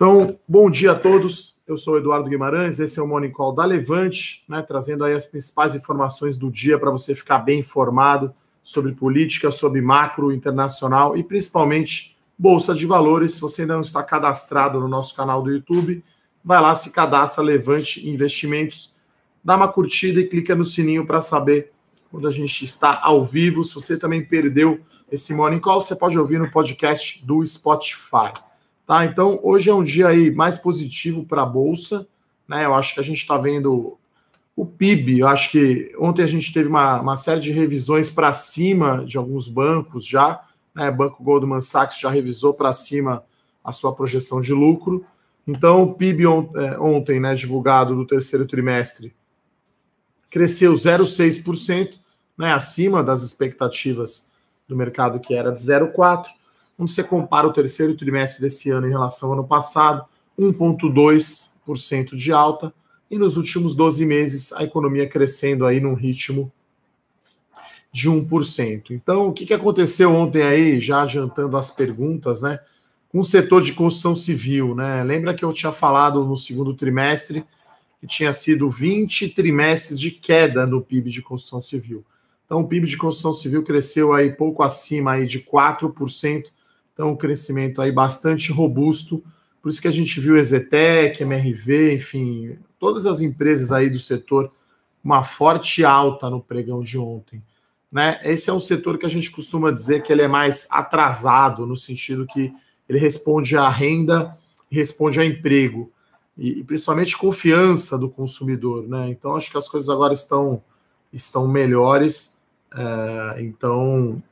Então, bom dia a todos. Eu sou o Eduardo Guimarães, esse é o Morning Call da Levante, né, trazendo aí as principais informações do dia para você ficar bem informado sobre política, sobre macro internacional e principalmente bolsa de valores. Se você ainda não está cadastrado no nosso canal do YouTube, vai lá, se cadastra Levante Investimentos, dá uma curtida e clica no sininho para saber quando a gente está ao vivo. Se você também perdeu esse Morning Call, você pode ouvir no podcast do Spotify. Tá? Então, hoje é um dia aí mais positivo para a Bolsa. Né? Eu acho que a gente está vendo o PIB. Eu acho que ontem a gente teve uma, uma série de revisões para cima de alguns bancos já. Né? Banco Goldman Sachs já revisou para cima a sua projeção de lucro. Então, o PIB on, é, ontem, né, divulgado do terceiro trimestre, cresceu 0,6%, né, acima das expectativas do mercado, que era de 0,4%. Quando você compara o terceiro trimestre desse ano em relação ao ano passado, 1,2% de alta, e nos últimos 12 meses a economia crescendo aí num ritmo de 1%. Então, o que, que aconteceu ontem aí, já adiantando as perguntas, né? Com o setor de construção civil, né? Lembra que eu tinha falado no segundo trimestre que tinha sido 20 trimestres de queda no PIB de construção civil. Então, o PIB de construção civil cresceu aí pouco acima aí de 4%, então, um crescimento aí bastante robusto. Por isso que a gente viu Exetec, MRV, enfim, todas as empresas aí do setor, uma forte alta no pregão de ontem. Né? Esse é um setor que a gente costuma dizer que ele é mais atrasado, no sentido que ele responde à renda, responde a emprego, e, e principalmente confiança do consumidor. Né? Então, acho que as coisas agora estão, estão melhores. É, então,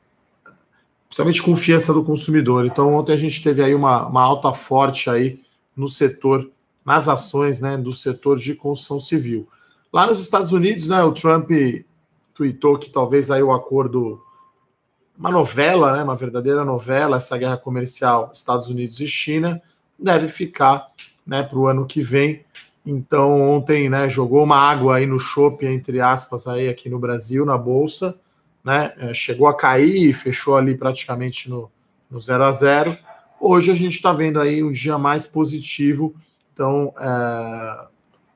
principalmente confiança do consumidor. Então, ontem a gente teve aí uma, uma alta forte aí no setor, nas ações né, do setor de construção civil. Lá nos Estados Unidos, né, o Trump tweetou que talvez aí o acordo, uma novela, né, uma verdadeira novela, essa guerra comercial Estados Unidos e China, deve ficar né, para o ano que vem. Então, ontem né, jogou uma água aí no chope, entre aspas, aí aqui no Brasil, na Bolsa né? É, chegou a cair fechou ali praticamente no, no 0 a 0 Hoje a gente está vendo aí um dia mais positivo, então é,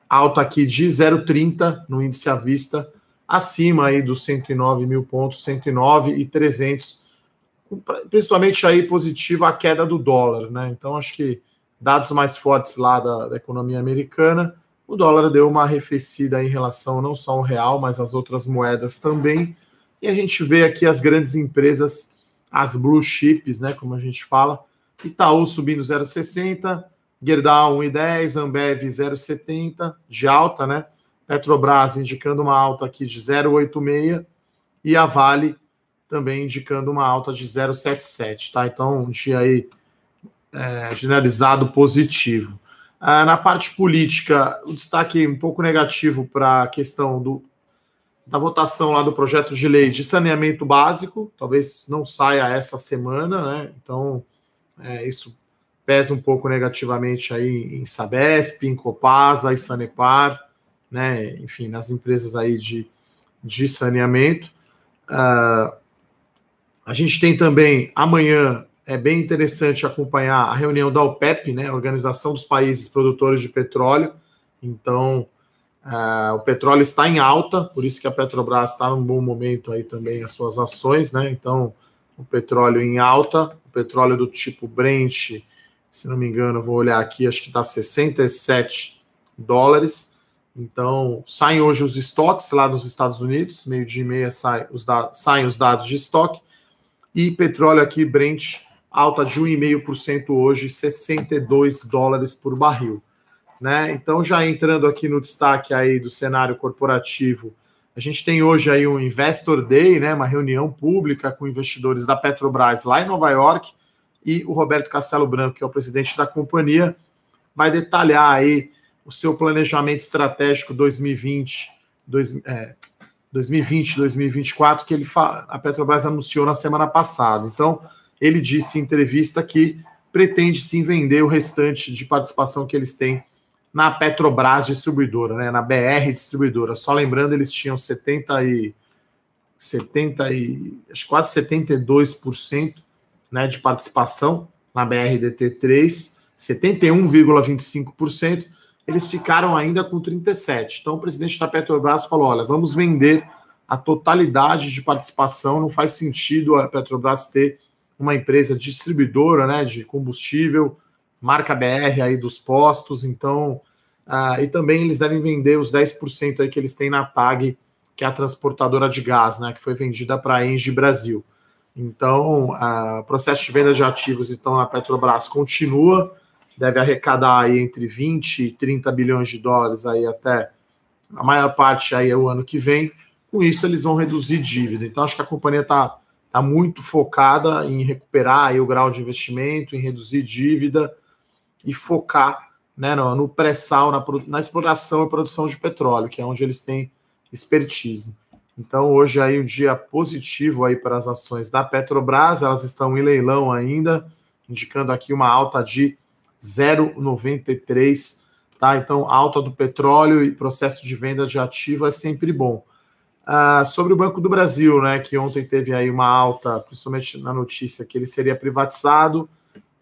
alta aqui de 0,30 no índice à vista, acima aí dos 109 mil pontos, 109 e 300, principalmente aí positiva a queda do dólar, né? Então acho que dados mais fortes lá da, da economia americana, o dólar deu uma arrefecida em relação não só ao real, mas às outras moedas também. E a gente vê aqui as grandes empresas, as blue chips, né, como a gente fala, Itaú subindo 0,60, Gerdau 1,10, Ambev 0,70 de alta, né? Petrobras indicando uma alta aqui de 0,86 e a Vale também indicando uma alta de 0,77, tá? Então, um dia aí é, generalizado positivo. Ah, na parte política, o destaque um pouco negativo para a questão do da votação lá do projeto de lei de saneamento básico, talvez não saia essa semana, né? Então, é, isso pesa um pouco negativamente aí em Sabesp, em Copasa e Sanepar, né? Enfim, nas empresas aí de, de saneamento. Uh, a gente tem também amanhã é bem interessante acompanhar a reunião da OPEP, né? Organização dos Países Produtores de Petróleo. Então, Uh, o petróleo está em alta, por isso que a Petrobras está num bom momento aí também as suas ações, né? Então, o petróleo em alta, o petróleo do tipo Brent, se não me engano, vou olhar aqui, acho que está 67 dólares. Então, saem hoje os estoques lá nos Estados Unidos, meio-dia e meia sai os saem os dados de estoque, e petróleo aqui, Brent, alta de 1,5% hoje, 62 dólares por barril. Né? Então, já entrando aqui no destaque aí do cenário corporativo, a gente tem hoje aí um Investor Day, né, uma reunião pública com investidores da Petrobras lá em Nova York, e o Roberto Castelo Branco, que é o presidente da companhia, vai detalhar aí o seu planejamento estratégico 2020, dois, é, 2020, 2024, que ele a Petrobras anunciou na semana passada. Então, ele disse em entrevista que pretende sim vender o restante de participação que eles têm na Petrobras distribuidora, né, na BR distribuidora. Só lembrando, eles tinham 70 e 70 e acho quase 72%, né, de participação na BRDT3, 71,25%, eles ficaram ainda com 37%. Então o presidente da Petrobras falou: olha, vamos vender a totalidade de participação, não faz sentido a Petrobras ter uma empresa distribuidora né, de combustível, marca BR aí dos postos, então. Uh, e também eles devem vender os 10% aí que eles têm na TAG, que é a transportadora de gás, né, que foi vendida para a Engie Brasil. Então, uh, o processo de venda de ativos então na Petrobras continua, deve arrecadar aí entre 20 e 30 bilhões de dólares aí até a maior parte aí é o ano que vem. Com isso, eles vão reduzir dívida. Então, acho que a companhia está tá muito focada em recuperar aí o grau de investimento, em reduzir dívida e focar né, no, no pré-sal, na, na exploração e produção de petróleo, que é onde eles têm expertise. Então, hoje aí um dia positivo aí para as ações da Petrobras, elas estão em leilão ainda, indicando aqui uma alta de 0,93, tá? Então, alta do petróleo e processo de venda de ativo é sempre bom. Ah, sobre o Banco do Brasil, né, que ontem teve aí uma alta, principalmente na notícia que ele seria privatizado,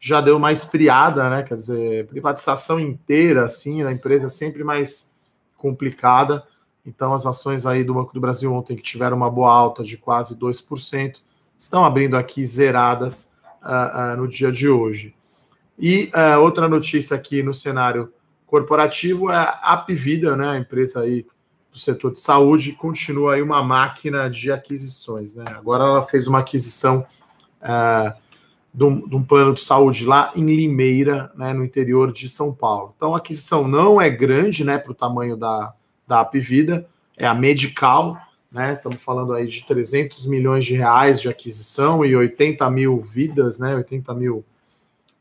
já deu uma esfriada, né? Quer dizer, privatização inteira, assim, da empresa é sempre mais complicada. Então, as ações aí do Banco do Brasil ontem, que tiveram uma boa alta de quase 2%, estão abrindo aqui zeradas uh, uh, no dia de hoje. E uh, outra notícia aqui no cenário corporativo é a Apvida, né, a empresa aí do setor de saúde, continua aí uma máquina de aquisições. Né? Agora ela fez uma aquisição de um, de, um, plano de saúde lá em Limeira, né, no interior de São Paulo. Então a aquisição não é grande né, para o tamanho da, da Apvida, é a Medical, né? Estamos falando aí de 300 milhões de reais de aquisição e 80 mil vidas, né? 80 mil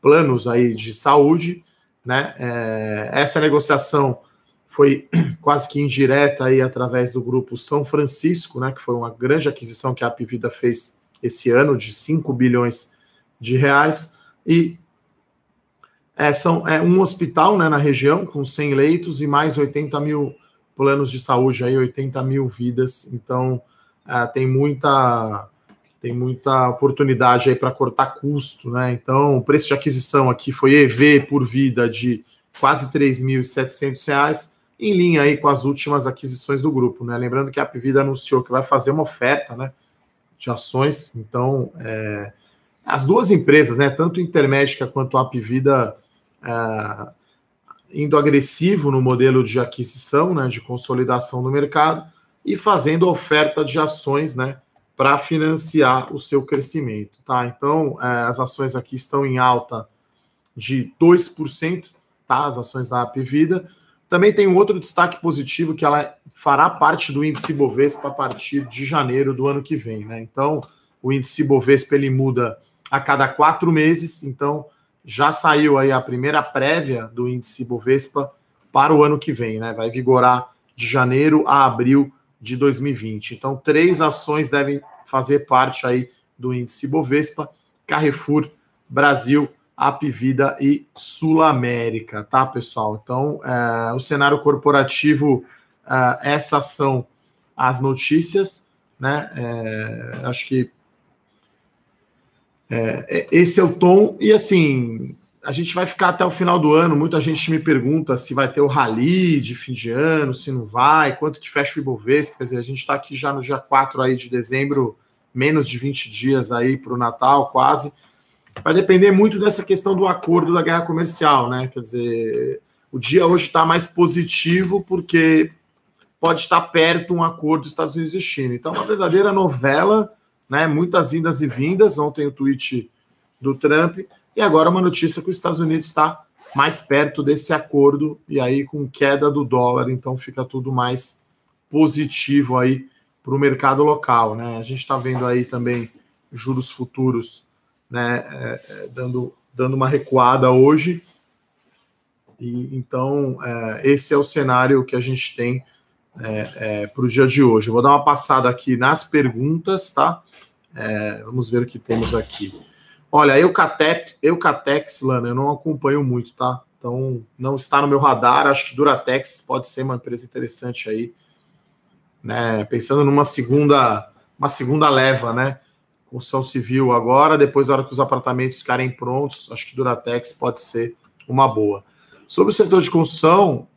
planos aí de saúde, né? É, essa negociação foi quase que indireta aí através do grupo São Francisco, né? Que foi uma grande aquisição que a Apvida fez esse ano de 5 bilhões de reais e é, são, é um hospital né, na região com 100 leitos e mais 80 mil planos de saúde aí, 80 mil vidas, então é, tem muita tem muita oportunidade aí para cortar custo, né? Então, o preço de aquisição aqui foi EV por vida de quase R$ 3.700, em linha aí com as últimas aquisições do grupo, né? Lembrando que a Apvida anunciou que vai fazer uma oferta, né, de ações, então é, as duas empresas, né, tanto Intermédica quanto a Apvida, é, indo agressivo no modelo de aquisição, né, de consolidação do mercado e fazendo oferta de ações, né, para financiar o seu crescimento, tá? Então, é, as ações aqui estão em alta de 2%, tá? As ações da Apvida. Também tem um outro destaque positivo que ela fará parte do índice Bovespa a partir de janeiro do ano que vem, né? Então, o índice Bovespa ele muda a cada quatro meses, então já saiu aí a primeira prévia do índice Bovespa para o ano que vem, né? Vai vigorar de janeiro a abril de 2020. Então, três ações devem fazer parte aí do índice Bovespa: Carrefour, Brasil, Apivida e Sul América, tá, pessoal? Então, é, o cenário corporativo, é, essas são as notícias, né? É, acho que é, é, esse é o tom, e assim, a gente vai ficar até o final do ano. Muita gente me pergunta se vai ter o rally de fim de ano, se não vai, quanto que fecha o Ibovespa. Quer dizer, a gente está aqui já no dia 4 aí de dezembro, menos de 20 dias aí para o Natal, quase. Vai depender muito dessa questão do acordo da guerra comercial, né? Quer dizer, o dia hoje está mais positivo porque pode estar perto um acordo dos Estados Unidos e China. Então, uma verdadeira novela né? Muitas indas e vindas. Ontem o tweet do Trump. E agora uma notícia que os Estados Unidos está mais perto desse acordo e aí com queda do dólar, então fica tudo mais positivo aí para o mercado local, né? A gente está vendo aí também juros futuros, né, é, é, dando, dando uma recuada hoje. E então é, esse é o cenário que a gente tem é, é, para o dia de hoje. Eu vou dar uma passada aqui nas perguntas, tá? É, vamos ver o que temos aqui. Olha, Eucatex, Eucatex, Lana, eu não acompanho muito, tá? Então, não está no meu radar. Acho que Duratex pode ser uma empresa interessante aí. Né? Pensando numa segunda, uma segunda leva, né? Construção civil agora, depois, na hora que os apartamentos ficarem prontos, acho que Duratex pode ser uma boa. Sobre o setor de construção,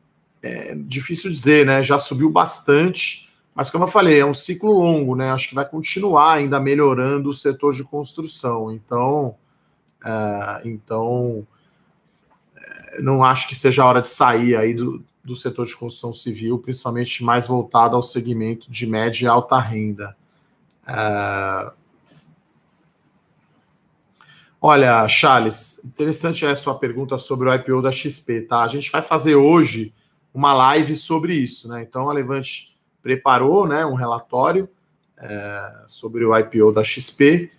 é difícil dizer, né? Já subiu bastante, mas como eu falei, é um ciclo longo, né? Acho que vai continuar ainda melhorando o setor de construção. Então, é, então é, não acho que seja a hora de sair aí do, do setor de construção civil, principalmente mais voltado ao segmento de média e alta renda. É... Olha, Charles, interessante a sua pergunta sobre o IPO da XP, tá? A gente vai fazer hoje uma live sobre isso, né? Então a Levante preparou, né, um relatório é, sobre o IPO da XP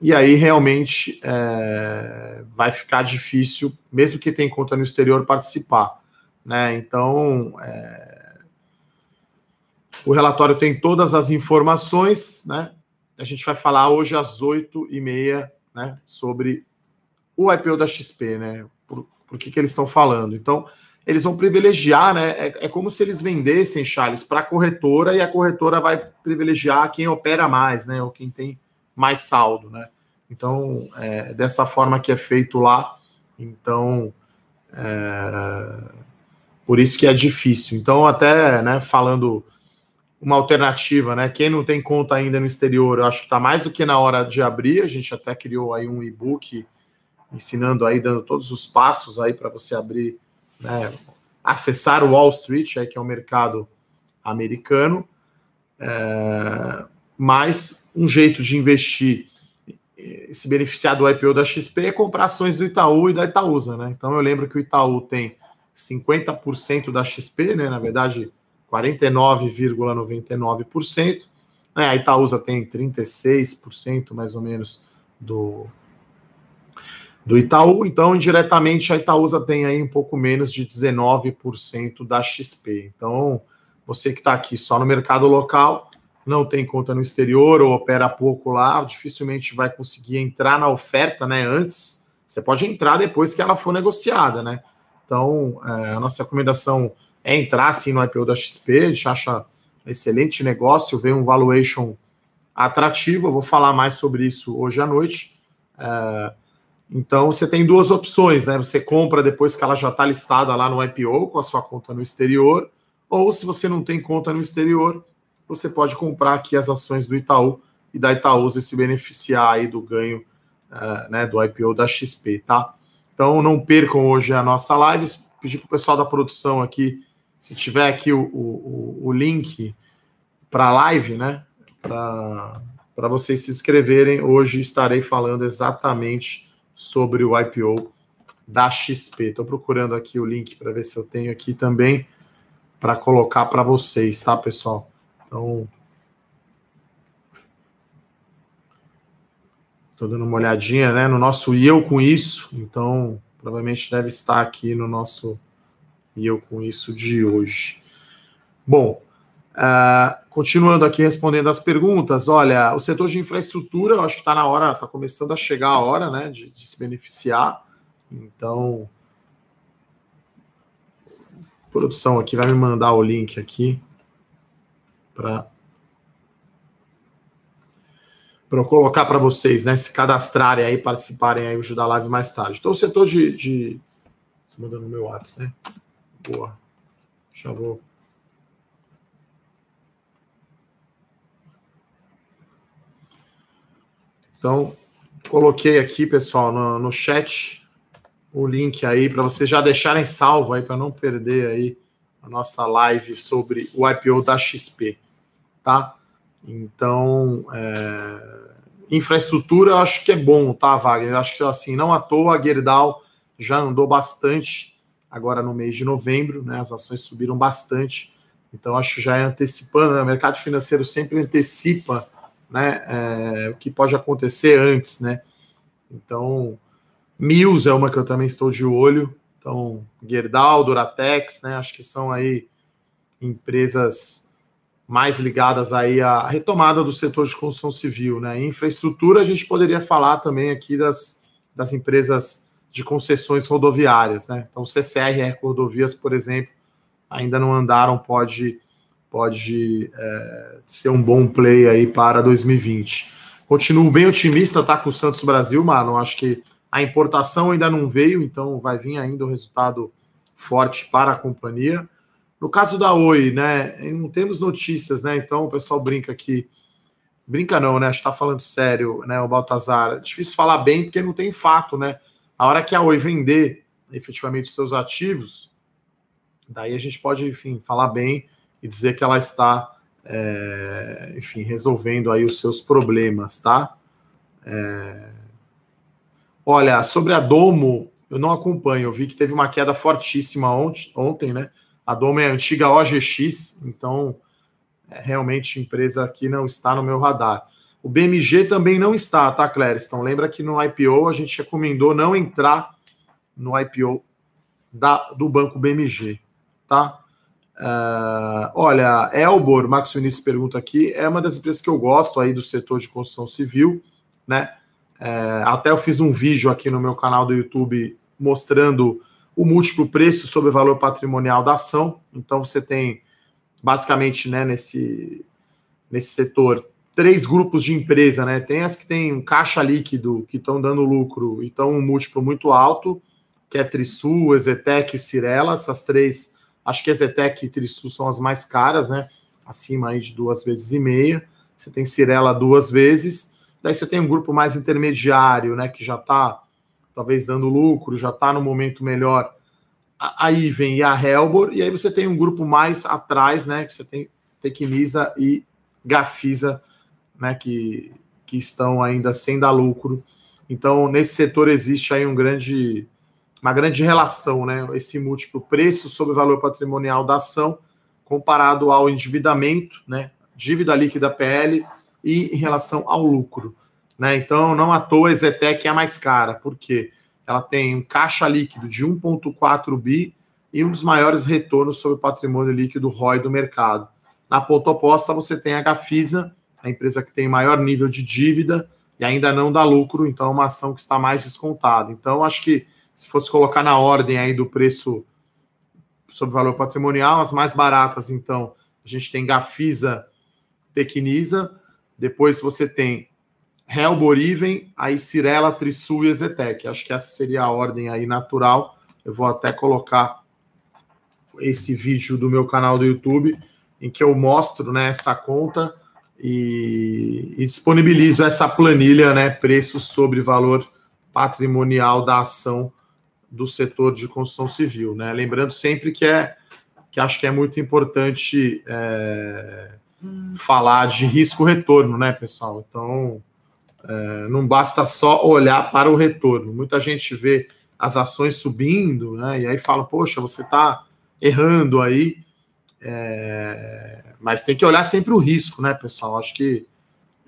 e aí realmente é, vai ficar difícil, mesmo que tenha conta no exterior, participar. Né? Então, é... o relatório tem todas as informações, né? A gente vai falar hoje às 8h30 né, sobre o IPO da XP, né? Por, por que, que eles estão falando. Então, eles vão privilegiar, né? É, é como se eles vendessem, Charles, para a corretora e a corretora vai privilegiar quem opera mais, né? Ou quem tem mais saldo, né? Então, é dessa forma que é feito lá. Então, é, por isso que é difícil. Então, até né, falando uma alternativa, né? Quem não tem conta ainda no exterior, eu acho que está mais do que na hora de abrir. A gente até criou aí um e-book ensinando aí, dando todos os passos aí para você abrir, né, acessar o Wall Street, aí, que é o mercado americano. É, mas um jeito de investir se beneficiar do IPO da XP é comprar ações do Itaú e da Itaúsa, né? Então eu lembro que o Itaú tem 50% da XP, né? Na verdade, 49,99%. Né? A Itaúsa tem 36% mais ou menos do, do Itaú. Então, indiretamente, a Itaúsa tem aí um pouco menos de 19% da XP. Então, você que está aqui só no mercado local, não tem conta no exterior ou opera pouco lá, dificilmente vai conseguir entrar na oferta né, antes. Você pode entrar depois que ela for negociada, né? Então, é, a nossa recomendação é entrar sim no IPO da XP, a gente acha excelente negócio, vê um valuation atrativo, eu vou falar mais sobre isso hoje à noite. É, então, você tem duas opções, né? Você compra depois que ela já está listada lá no IPO, com a sua conta no exterior, ou se você não tem conta no exterior, você pode comprar aqui as ações do Itaú e da Itaúsa e se beneficiar aí do ganho uh, né, do IPO da XP, tá? Então não percam hoje a nossa live. Pedir para o pessoal da produção aqui, se tiver aqui o, o, o link para a live, né? Para vocês se inscreverem. Hoje estarei falando exatamente sobre o IPO da XP. Estou procurando aqui o link para ver se eu tenho aqui também para colocar para vocês, tá, pessoal? Então, Estou dando uma olhadinha né, no nosso e eu com isso, então provavelmente deve estar aqui no nosso e eu com isso de hoje. Bom, uh, continuando aqui respondendo as perguntas, olha, o setor de infraestrutura, eu acho que está na hora, está começando a chegar a hora né, de, de se beneficiar. Então, a produção aqui vai me mandar o link aqui para para eu colocar para vocês, né, se cadastrarem aí, participarem aí da live mais tarde. Então, o setor de, de... Você mandando no meu WhatsApp, né? Boa. Já vou. Então, coloquei aqui, pessoal, no, no chat o link aí para vocês já deixarem salvo aí para não perder aí a nossa live sobre o IPO da XP, tá? Então, é... infraestrutura eu acho que é bom, tá, Wagner? Eu acho que assim, não à toa a Gerdau já andou bastante agora no mês de novembro, né? As ações subiram bastante. Então, acho que já é antecipando, né? o mercado financeiro sempre antecipa né, é, o que pode acontecer antes, né? Então, Mills é uma que eu também estou de olho. Então, Gerdau, Duratex, né? Acho que são aí empresas mais ligadas aí à retomada do setor de construção civil, né? Infraestrutura, a gente poderia falar também aqui das, das empresas de concessões rodoviárias, né? Então, CCR Rodovias, por exemplo, ainda não andaram, pode, pode é, ser um bom play aí para 2020. Continuo bem otimista, tá? Com o Santos Brasil, mano. Acho que A importação ainda não veio, então vai vir ainda um resultado forte para a companhia. No caso da Oi, né, não temos notícias, né? Então o pessoal brinca aqui. Brinca não, né? Está falando sério, né? O Baltazar. É difícil falar bem porque não tem fato, né? A hora que a Oi vender efetivamente os seus ativos, daí a gente pode, enfim, falar bem e dizer que ela está, é, enfim, resolvendo aí os seus problemas, tá? É... Olha, sobre a Domo, eu não acompanho. Eu vi que teve uma queda fortíssima ontem, ontem né? A Domo é a antiga OGX, então é realmente empresa que não está no meu radar. O BMG também não está, tá, Clériston? Lembra que no IPO a gente recomendou não entrar no IPO da, do banco BMG, tá? Uh, olha, Elbor, Marcos Vinícius pergunta aqui, é uma das empresas que eu gosto aí do setor de construção civil, né? É, até eu fiz um vídeo aqui no meu canal do YouTube mostrando o múltiplo preço sobre o valor patrimonial da ação. Então você tem basicamente, né, nesse nesse setor três grupos de empresa, né? Tem as que têm um caixa líquido, que estão dando lucro e estão um múltiplo muito alto, que é Trisul, Ezetec e Cirela. Essas três, acho que Ezetec e Trisul são as mais caras, né? Acima aí de duas vezes e meia. Você tem Cirela duas vezes. Daí você tem um grupo mais intermediário, né? Que já está talvez dando lucro, já está no momento melhor. Aí vem a Helbor, e aí você tem um grupo mais atrás, né? Que você tem Tecnisa e Gafisa né, que, que estão ainda sem dar lucro. Então, nesse setor existe aí um grande, uma grande relação, né? Esse múltiplo preço sobre valor patrimonial da ação comparado ao endividamento, né? Dívida líquida PL e em relação ao lucro. Né? Então, não à toa a Zetec é a mais cara, porque ela tem um caixa líquido de 1,4 bi e um dos maiores retornos sobre o patrimônio líquido ROI do mercado. Na ponta oposta, você tem a Gafisa, a empresa que tem maior nível de dívida e ainda não dá lucro, então é uma ação que está mais descontada. Então, acho que se fosse colocar na ordem aí do preço sobre valor patrimonial, as mais baratas, então, a gente tem Gafisa, Tecnisa, depois você tem Helboriven, aí Cirela, Trisul e Ezetec. Acho que essa seria a ordem aí natural. Eu vou até colocar esse vídeo do meu canal do YouTube em que eu mostro né, essa conta e, e disponibilizo essa planilha, né, preço sobre valor patrimonial da ação do setor de construção civil, né? Lembrando sempre que é que acho que é muito importante é, hum. falar de risco-retorno, né, pessoal? Então é, não basta só olhar para o retorno. Muita gente vê as ações subindo, né? E aí fala, poxa, você está errando aí. É, mas tem que olhar sempre o risco, né, pessoal? Acho que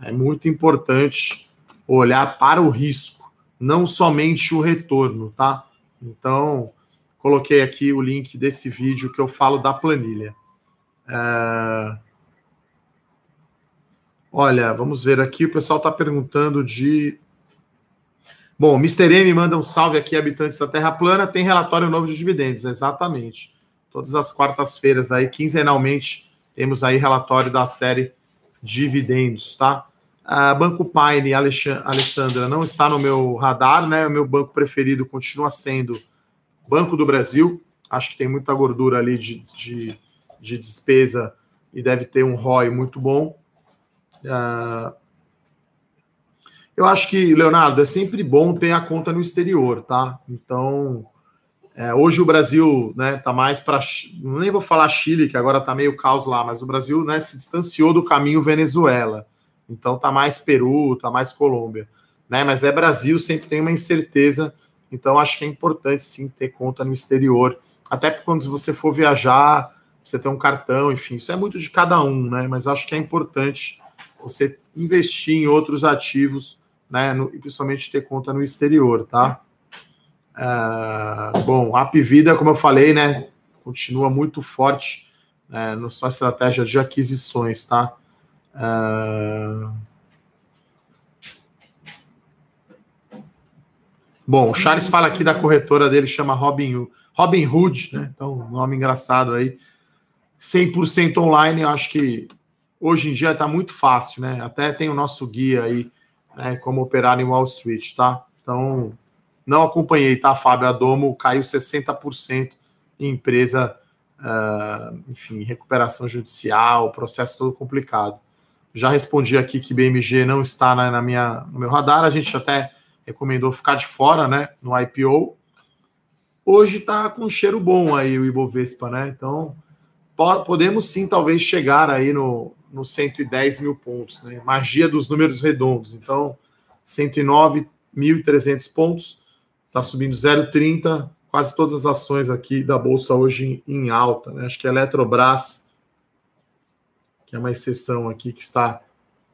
é muito importante olhar para o risco, não somente o retorno, tá? Então, coloquei aqui o link desse vídeo que eu falo da planilha. É... Olha, vamos ver aqui. O pessoal está perguntando de. Bom, Mr. M manda um salve aqui, habitantes da Terra Plana. Tem relatório novo de dividendos, exatamente. Todas as quartas-feiras aí, quinzenalmente, temos aí relatório da série Dividendos, tá? A Banco Pine, Alessandra, não está no meu radar, né? O meu banco preferido continua sendo Banco do Brasil. Acho que tem muita gordura ali de, de, de despesa e deve ter um ROI muito bom. Uh, eu acho que, Leonardo, é sempre bom ter a conta no exterior, tá? Então, é, hoje o Brasil né, tá mais para. Nem vou falar Chile, que agora tá meio caos lá, mas o Brasil né, se distanciou do caminho Venezuela. Então tá mais Peru, tá mais Colômbia. Né? Mas é Brasil, sempre tem uma incerteza. Então acho que é importante sim ter conta no exterior. Até porque quando você for viajar, você tem um cartão, enfim, isso é muito de cada um, né? Mas acho que é importante você investir em outros ativos, né? No, e principalmente ter conta no exterior, tá? Uh, bom, a Apvida, como eu falei, né, continua muito forte né, na sua estratégia de aquisições, tá? Uh... Bom, o Charles fala aqui da corretora dele, chama Robin, Robin Hood, né? Então, nome engraçado aí. 100% online, eu acho que hoje em dia está muito fácil, né? Até tem o nosso guia aí, né, como operar em Wall Street, tá? Então, Não acompanhei, tá, Fábio? A Domo caiu 60% em empresa, uh, enfim, recuperação judicial, processo todo complicado. Já respondi aqui que BMG não está na, na minha, no meu radar, a gente até recomendou ficar de fora, né, no IPO. Hoje está com um cheiro bom aí o Ibovespa, né? Então, podemos sim, talvez, chegar aí no, no 110 mil pontos, né? Magia dos números redondos. Então, 109.300 pontos, está subindo 0,30. Quase todas as ações aqui da Bolsa hoje em, em alta, né? Acho que a Eletrobras, é uma exceção aqui, que está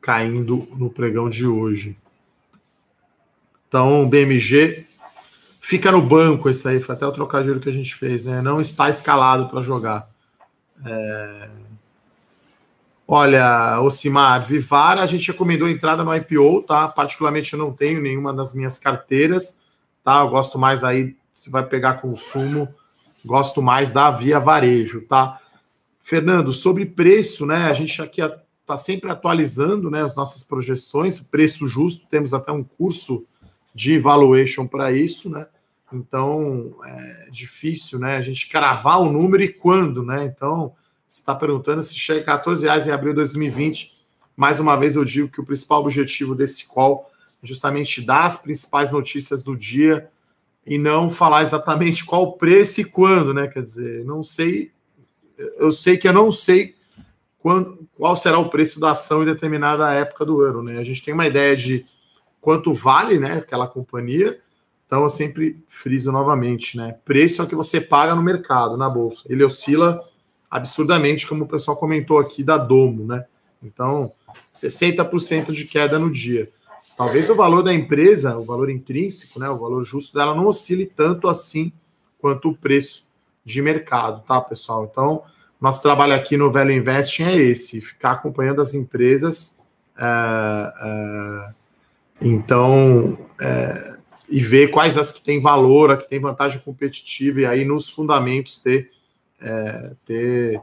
caindo no pregão de hoje. Então, BMG fica no banco esse aí, foi até o trocadilho que a gente fez, né? Não está escalado para jogar. É... Olha, Ocimar, Vivara, a gente recomendou entrada no IPO, tá? Particularmente eu não tenho nenhuma das minhas carteiras, tá? Eu gosto mais aí, se vai pegar consumo, gosto mais da via varejo, tá? Fernando, sobre preço, né? A gente aqui está sempre atualizando né, as nossas projeções, preço justo, temos até um curso de valuation para isso, né? Então é difícil, né? A gente cravar o número e quando, né? Então, você está perguntando se chega a 14 reais em abril de 2020. Mais uma vez eu digo que o principal objetivo desse call é justamente dar as principais notícias do dia e não falar exatamente qual o preço e quando, né? Quer dizer, não sei, eu sei que eu não sei quando, qual será o preço da ação em determinada época do ano, né? A gente tem uma ideia de quanto vale, né, aquela companhia, então eu sempre friso novamente, né? Preço é o que você paga no mercado, na bolsa. Ele oscila absurdamente, como o pessoal comentou aqui da Domo, né? Então, 60% de queda no dia. Talvez o valor da empresa, o valor intrínseco, né, o valor justo dela não oscile tanto assim quanto o preço de mercado, tá, pessoal? Então, nosso trabalho aqui no Velho Investing é esse, ficar acompanhando as empresas. É, é, então, é, e ver quais as que têm valor, a que tem vantagem competitiva, e aí nos fundamentos ter, é, ter,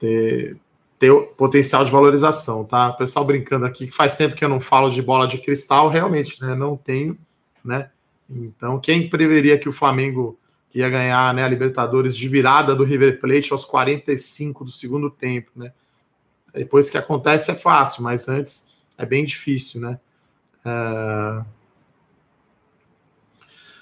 ter, ter potencial de valorização, tá? O pessoal brincando aqui que faz tempo que eu não falo de bola de cristal, realmente, né? Não tenho, né? Então, quem preveria que o Flamengo ia ganhar né, a Libertadores de virada do River Plate aos 45 do segundo tempo, né? Depois que acontece é fácil, mas antes é bem difícil, né? Uh...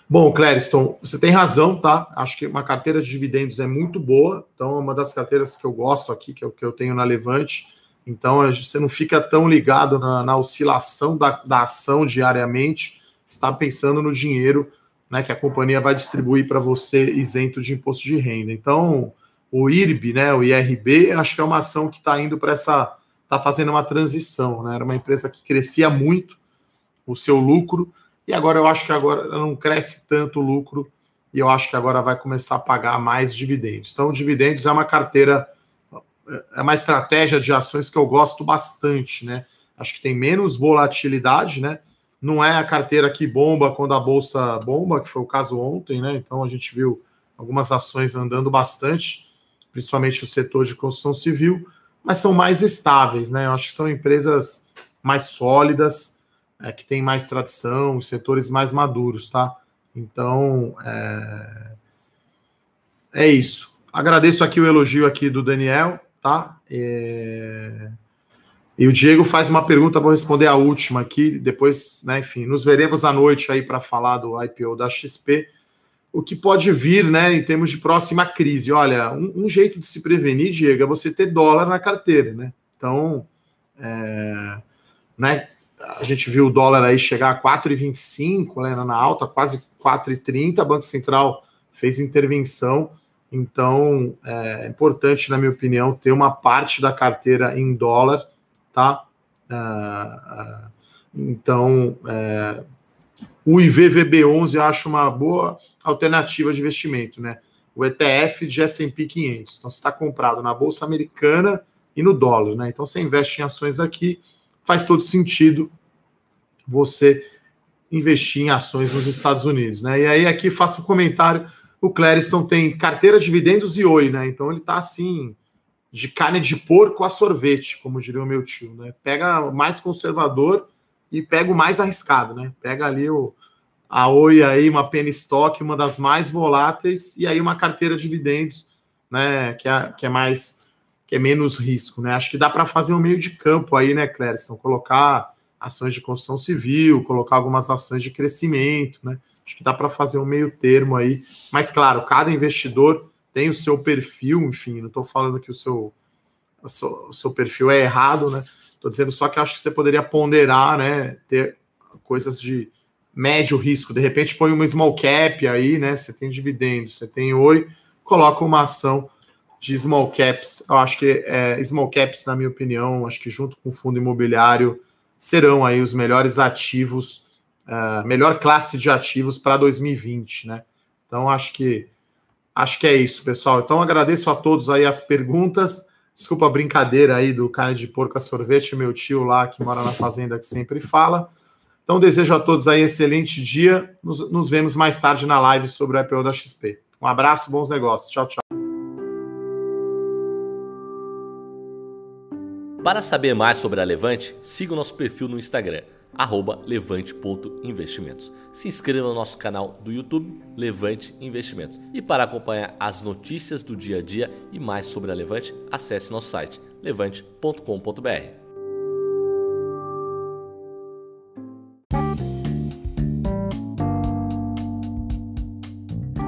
Bom, Clériston, você tem razão, tá? Acho que uma carteira de dividendos é muito boa. Então, é uma das carteiras que eu gosto aqui, que é o que eu tenho na Levante. Então, você não fica tão ligado na, na oscilação da, da, ação diariamente. Você está pensando no dinheiro né, que a companhia vai distribuir para você isento de imposto de renda. Então, o IRB, né, o IRB, acho que é uma ação que está indo para essa. está fazendo uma transição. Né? Era uma empresa que crescia muito o seu lucro, e agora eu acho que agora não cresce tanto o lucro, e eu acho que agora vai começar a pagar mais dividendos. Então, dividendos é uma carteira, é uma estratégia de ações que eu gosto bastante, né? Acho que tem menos volatilidade, né? Não é a carteira que bomba quando a bolsa bomba, que foi o caso ontem, né? Então a gente viu algumas ações andando bastante, principalmente o setor de construção civil, mas são mais estáveis, né? Eu acho que são empresas mais sólidas, é, que tem mais tradição, setores mais maduros, tá? Então, é, é isso. Agradeço aqui o elogio aqui do Daniel, tá? É... E o Diego faz uma pergunta, vou responder a última aqui, depois, né, enfim, nos veremos à noite aí para falar do IPO da XP. O que pode vir, né, em termos de próxima crise? Olha, um, um jeito de se prevenir, Diego, é você ter dólar na carteira, né? Então, é, né, a gente viu o dólar aí chegar a 4,25, né, na alta, quase 4,30. A Banco Central fez intervenção. Então, é importante, na minha opinião, ter uma parte da carteira em dólar, tá? É, é, então, é, o IVVB11 eu acho uma boa alternativa de investimento, né? O ETF de S&P 500. Então, você está comprado na Bolsa Americana e no dólar, né? Então, você investe em ações aqui, faz todo sentido você investir em ações nos Estados Unidos, né? E aí aqui faço um comentário, o Clériston tem carteira de dividendos e oi, né? Então ele tá assim de carne de porco a sorvete, como diria o meu tio, né? Pega o mais conservador e pega o mais arriscado, né? Pega ali o, a Oi aí, uma penny stock, uma das mais voláteis, e aí uma carteira de dividendos, né, que é, que é mais, que é menos risco, né? Acho que dá para fazer um meio de campo aí, né, Clériston? Colocar ações de construção civil, colocar algumas ações de crescimento, né? Acho que dá para fazer um meio termo aí. Mas, claro, cada investidor tem o seu perfil, enfim, não estou falando que o seu, o seu, o seu perfil é errado, né? Estou dizendo só que acho que você poderia ponderar, né? Ter coisas de médio risco. De repente põe uma small cap aí, né? Você tem dividendos, você tem oi, coloca uma ação de small caps. Eu acho que é, small caps, na minha opinião, acho que junto com o fundo imobiliário serão aí os melhores ativos, uh, melhor classe de ativos para 2020, né? Então acho que acho que é isso, pessoal. Então agradeço a todos aí as perguntas. Desculpa a brincadeira aí do cara de porco a sorvete, meu tio lá que mora na fazenda que sempre fala. Então, desejo a todos aí excelente dia. Nos, nos vemos mais tarde na live sobre o IPO da XP. Um abraço, bons negócios. Tchau, tchau. Para saber mais sobre a Levante, siga o nosso perfil no Instagram, levante.investimentos. Se inscreva no nosso canal do YouTube, Levante Investimentos. E para acompanhar as notícias do dia a dia e mais sobre a Levante, acesse nosso site levante.com.br.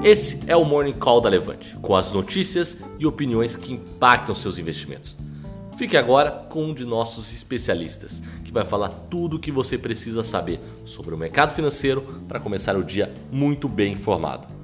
Esse é o Morning Call da Levante, com as notícias e opiniões que impactam seus investimentos. Fique agora com um de nossos especialistas, que vai falar tudo o que você precisa saber sobre o mercado financeiro para começar o dia muito bem informado.